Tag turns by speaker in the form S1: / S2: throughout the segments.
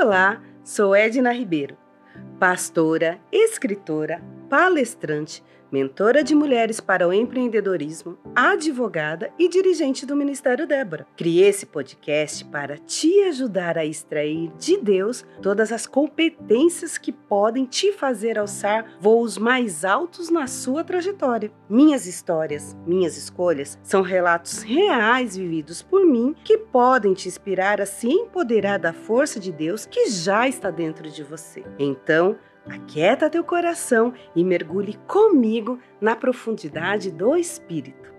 S1: Olá, sou Edna Ribeiro, pastora, escritora, palestrante mentora de mulheres para o empreendedorismo, advogada e dirigente do Ministério Débora. Criei esse podcast para te ajudar a extrair de Deus todas as competências que podem te fazer alçar voos mais altos na sua trajetória. Minhas histórias, minhas escolhas são relatos reais vividos por mim que podem te inspirar a se empoderar da força de Deus que já está dentro de você. Então, Aquieta teu coração e mergulhe comigo na profundidade do Espírito.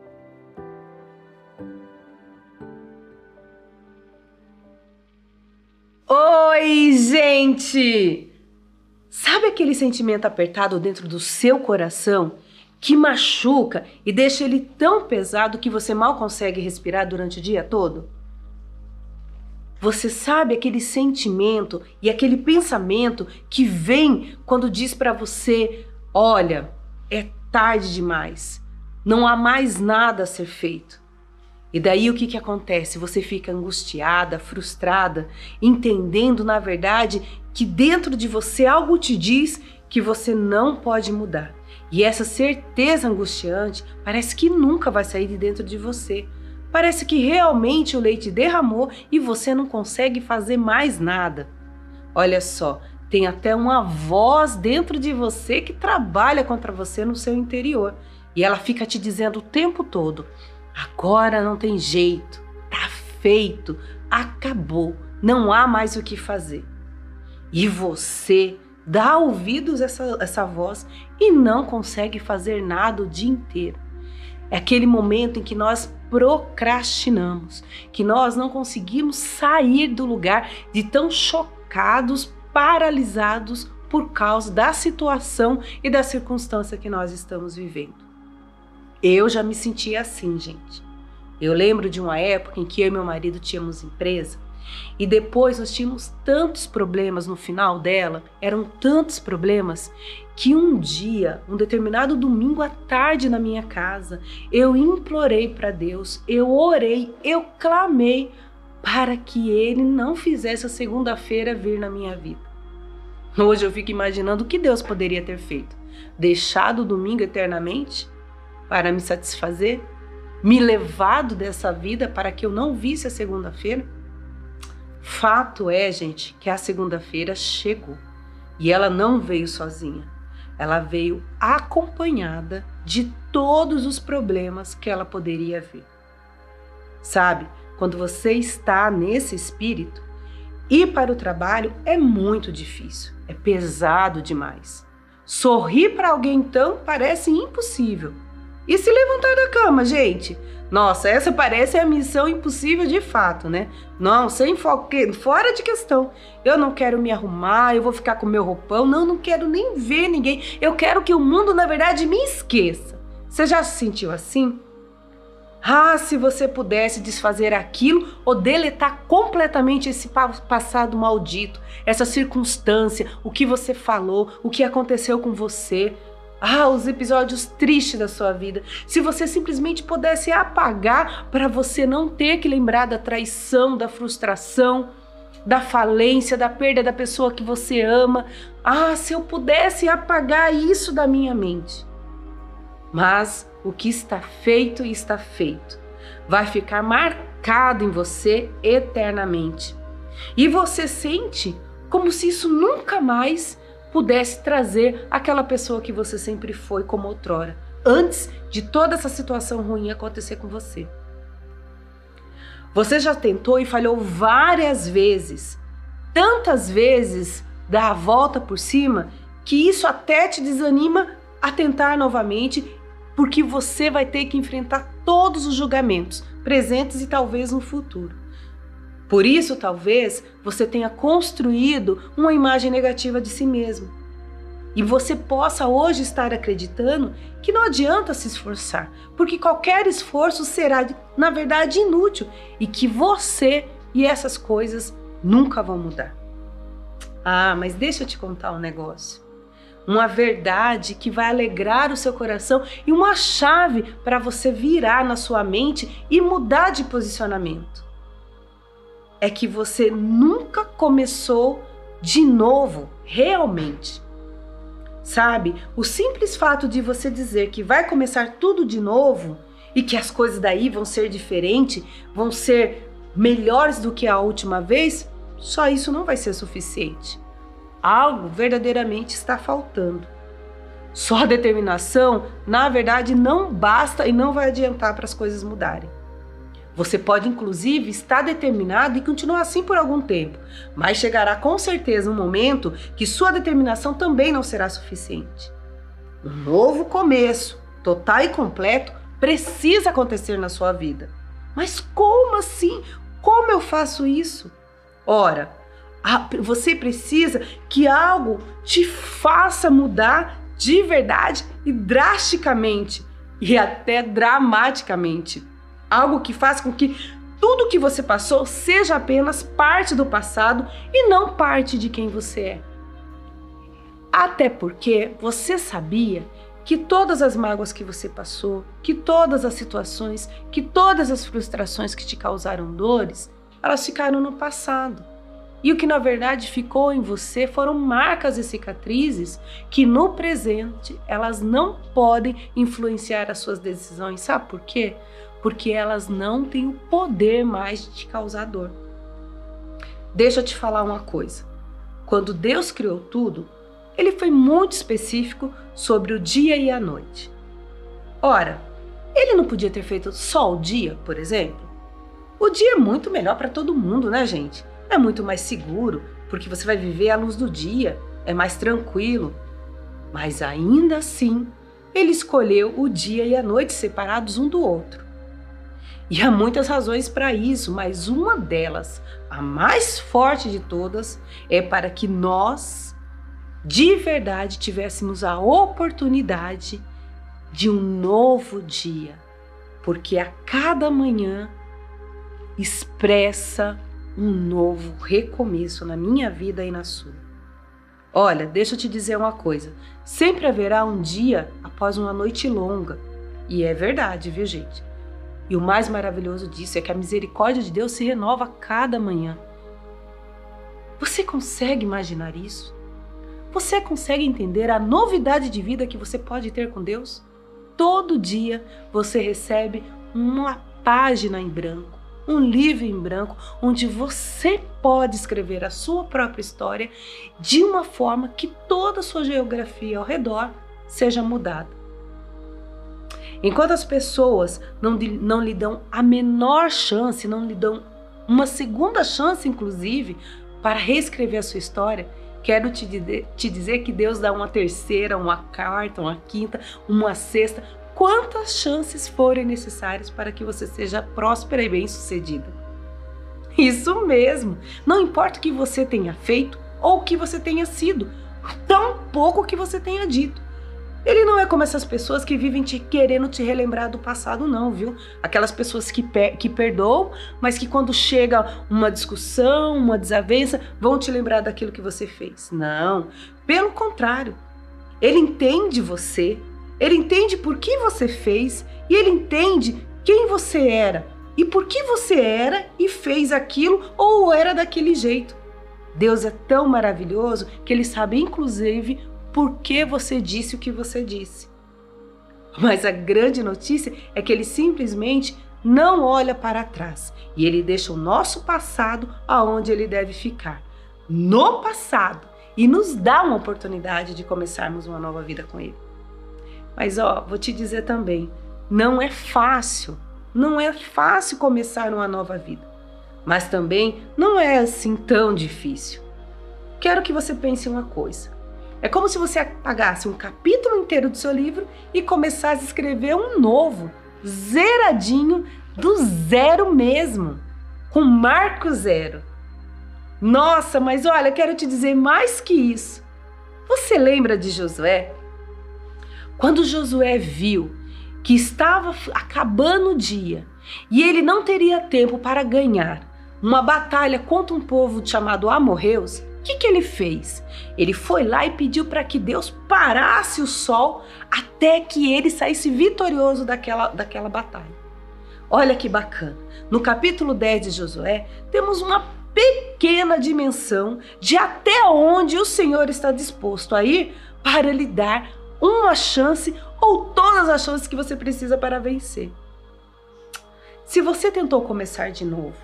S1: Oi, gente! Sabe aquele sentimento apertado dentro do seu coração que machuca e deixa ele tão pesado que você mal consegue respirar durante o dia todo? Você sabe aquele sentimento e aquele pensamento que vem quando diz para você: olha, é tarde demais, não há mais nada a ser feito. E daí o que, que acontece? Você fica angustiada, frustrada, entendendo na verdade que dentro de você algo te diz que você não pode mudar. E essa certeza angustiante parece que nunca vai sair de dentro de você. Parece que realmente o leite derramou e você não consegue fazer mais nada. Olha só, tem até uma voz dentro de você que trabalha contra você no seu interior. E ela fica te dizendo o tempo todo: agora não tem jeito, tá feito, acabou, não há mais o que fazer. E você dá ouvidos a essa, essa voz e não consegue fazer nada o dia inteiro. É aquele momento em que nós procrastinamos, que nós não conseguimos sair do lugar de tão chocados, paralisados por causa da situação e da circunstância que nós estamos vivendo. Eu já me sentia assim, gente. Eu lembro de uma época em que eu e meu marido tínhamos empresa e depois nós tínhamos tantos problemas no final dela, eram tantos problemas, que um dia, um determinado domingo à tarde na minha casa, eu implorei para Deus, eu orei, eu clamei para que Ele não fizesse a segunda-feira vir na minha vida. Hoje eu fico imaginando o que Deus poderia ter feito: deixado o domingo eternamente para me satisfazer, me levado dessa vida para que eu não visse a segunda-feira. Fato é, gente, que a segunda-feira chegou e ela não veio sozinha ela veio acompanhada de todos os problemas que ela poderia ver. Sabe, quando você está nesse espírito, ir para o trabalho é muito difícil, é pesado demais. Sorrir para alguém então parece impossível. E se levantar da cama, gente? Nossa, essa parece a missão impossível de fato, né? Não, sem foque, fora de questão. Eu não quero me arrumar, eu vou ficar com meu roupão, não, não quero nem ver ninguém. Eu quero que o mundo, na verdade, me esqueça. Você já se sentiu assim? Ah, se você pudesse desfazer aquilo ou deletar completamente esse passado maldito, essa circunstância, o que você falou, o que aconteceu com você. Ah, os episódios tristes da sua vida. Se você simplesmente pudesse apagar para você não ter que lembrar da traição, da frustração, da falência, da perda da pessoa que você ama. Ah, se eu pudesse apagar isso da minha mente. Mas o que está feito está feito. Vai ficar marcado em você eternamente. E você sente como se isso nunca mais pudesse trazer aquela pessoa que você sempre foi como outrora, antes de toda essa situação ruim acontecer com você. Você já tentou e falhou várias vezes, tantas vezes dar a volta por cima, que isso até te desanima a tentar novamente, porque você vai ter que enfrentar todos os julgamentos, presentes e talvez no futuro. Por isso, talvez você tenha construído uma imagem negativa de si mesmo. E você possa hoje estar acreditando que não adianta se esforçar, porque qualquer esforço será, na verdade, inútil e que você e essas coisas nunca vão mudar. Ah, mas deixa eu te contar um negócio. Uma verdade que vai alegrar o seu coração e uma chave para você virar na sua mente e mudar de posicionamento. É que você nunca começou de novo, realmente. Sabe? O simples fato de você dizer que vai começar tudo de novo e que as coisas daí vão ser diferentes, vão ser melhores do que a última vez, só isso não vai ser suficiente. Algo verdadeiramente está faltando. Só determinação, na verdade, não basta e não vai adiantar para as coisas mudarem. Você pode, inclusive, estar determinado e continuar assim por algum tempo, mas chegará com certeza um momento que sua determinação também não será suficiente. Um novo começo, total e completo, precisa acontecer na sua vida. Mas como assim? Como eu faço isso? Ora, você precisa que algo te faça mudar de verdade e drasticamente e até dramaticamente. Algo que faz com que tudo que você passou seja apenas parte do passado e não parte de quem você é. Até porque você sabia que todas as mágoas que você passou, que todas as situações, que todas as frustrações que te causaram dores, elas ficaram no passado. E o que na verdade ficou em você foram marcas e cicatrizes que no presente elas não podem influenciar as suas decisões. Sabe por quê? Porque elas não têm o poder mais de te causar dor. Deixa eu te falar uma coisa. Quando Deus criou tudo, ele foi muito específico sobre o dia e a noite. Ora, ele não podia ter feito só o dia, por exemplo? O dia é muito melhor para todo mundo, né, gente? É muito mais seguro, porque você vai viver à luz do dia, é mais tranquilo. Mas ainda assim, ele escolheu o dia e a noite separados um do outro. E há muitas razões para isso, mas uma delas, a mais forte de todas, é para que nós, de verdade, tivéssemos a oportunidade de um novo dia. Porque a cada manhã expressa um novo recomeço na minha vida e na sua. Olha, deixa eu te dizer uma coisa: sempre haverá um dia após uma noite longa. E é verdade, viu, gente? E o mais maravilhoso disso é que a misericórdia de Deus se renova a cada manhã. Você consegue imaginar isso? Você consegue entender a novidade de vida que você pode ter com Deus? Todo dia você recebe uma página em branco um livro em branco onde você pode escrever a sua própria história de uma forma que toda a sua geografia ao redor seja mudada. Enquanto as pessoas não, não lhe dão a menor chance, não lhe dão uma segunda chance, inclusive, para reescrever a sua história, quero te, te dizer que Deus dá uma terceira, uma quarta, uma quinta, uma sexta, quantas chances forem necessárias para que você seja próspera e bem-sucedida. Isso mesmo! Não importa o que você tenha feito ou o que você tenha sido, tão pouco que você tenha dito. Ele não é como essas pessoas que vivem te querendo te relembrar do passado, não, viu? Aquelas pessoas que, per que perdoam, mas que quando chega uma discussão, uma desavença, vão te lembrar daquilo que você fez. Não, pelo contrário. Ele entende você, ele entende por que você fez e ele entende quem você era e por que você era e fez aquilo ou era daquele jeito. Deus é tão maravilhoso que ele sabe, inclusive, por que você disse o que você disse. Mas a grande notícia é que ele simplesmente não olha para trás e ele deixa o nosso passado aonde ele deve ficar no passado e nos dá uma oportunidade de começarmos uma nova vida com ele. Mas ó, vou te dizer também, não é fácil, não é fácil começar uma nova vida. Mas também não é assim tão difícil. Quero que você pense uma coisa. É como se você apagasse um capítulo inteiro do seu livro e começasse a escrever um novo, zeradinho, do zero mesmo, com marco zero. Nossa, mas olha, quero te dizer mais que isso. Você lembra de Josué? Quando Josué viu que estava acabando o dia e ele não teria tempo para ganhar uma batalha contra um povo chamado Amorreus, que, que ele fez? Ele foi lá e pediu para que Deus parasse o sol até que ele saísse vitorioso daquela, daquela batalha. Olha que bacana. No capítulo 10 de Josué, temos uma pequena dimensão de até onde o Senhor está disposto a ir para lhe dar uma chance ou todas as chances que você precisa para vencer. Se você tentou começar de novo,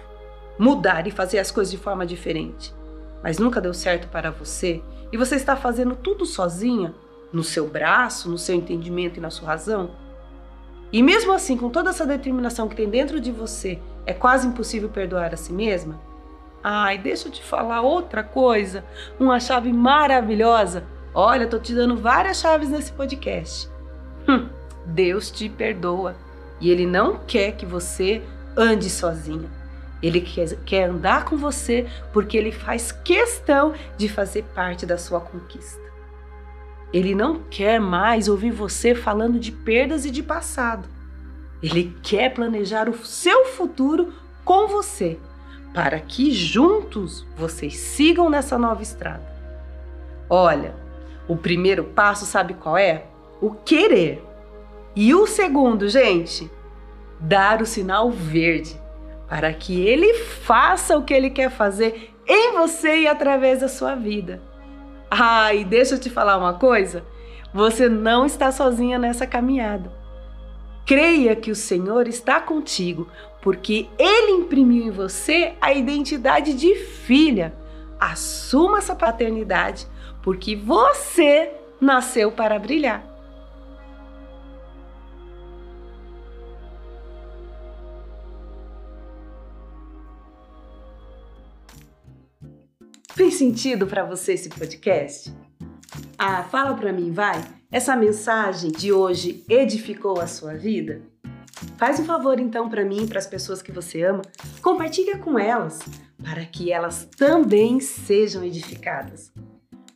S1: mudar e fazer as coisas de forma diferente, mas nunca deu certo para você e você está fazendo tudo sozinha, no seu braço, no seu entendimento e na sua razão, e mesmo assim, com toda essa determinação que tem dentro de você, é quase impossível perdoar a si mesma? Ai, deixa eu te falar outra coisa, uma chave maravilhosa. Olha, tô te dando várias chaves nesse podcast. Hum, Deus te perdoa e Ele não quer que você ande sozinha. Ele quer, quer andar com você porque Ele faz questão de fazer parte da sua conquista. Ele não quer mais ouvir você falando de perdas e de passado. Ele quer planejar o seu futuro com você, para que juntos vocês sigam nessa nova estrada. Olha, o primeiro passo, sabe qual é? O querer. E o segundo, gente, dar o sinal verde para que ele faça o que ele quer fazer em você e através da sua vida. Ai, deixa eu te falar uma coisa. Você não está sozinha nessa caminhada. Creia que o Senhor está contigo, porque Ele imprimiu em você a identidade de filha. Assuma essa paternidade, porque você nasceu para brilhar. Fez sentido para você esse podcast? Ah, fala para mim, vai. Essa mensagem de hoje edificou a sua vida? Faz um favor então para mim e para as pessoas que você ama, compartilha com elas, para que elas também sejam edificadas.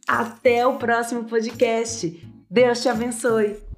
S1: Até o próximo podcast. Deus te abençoe.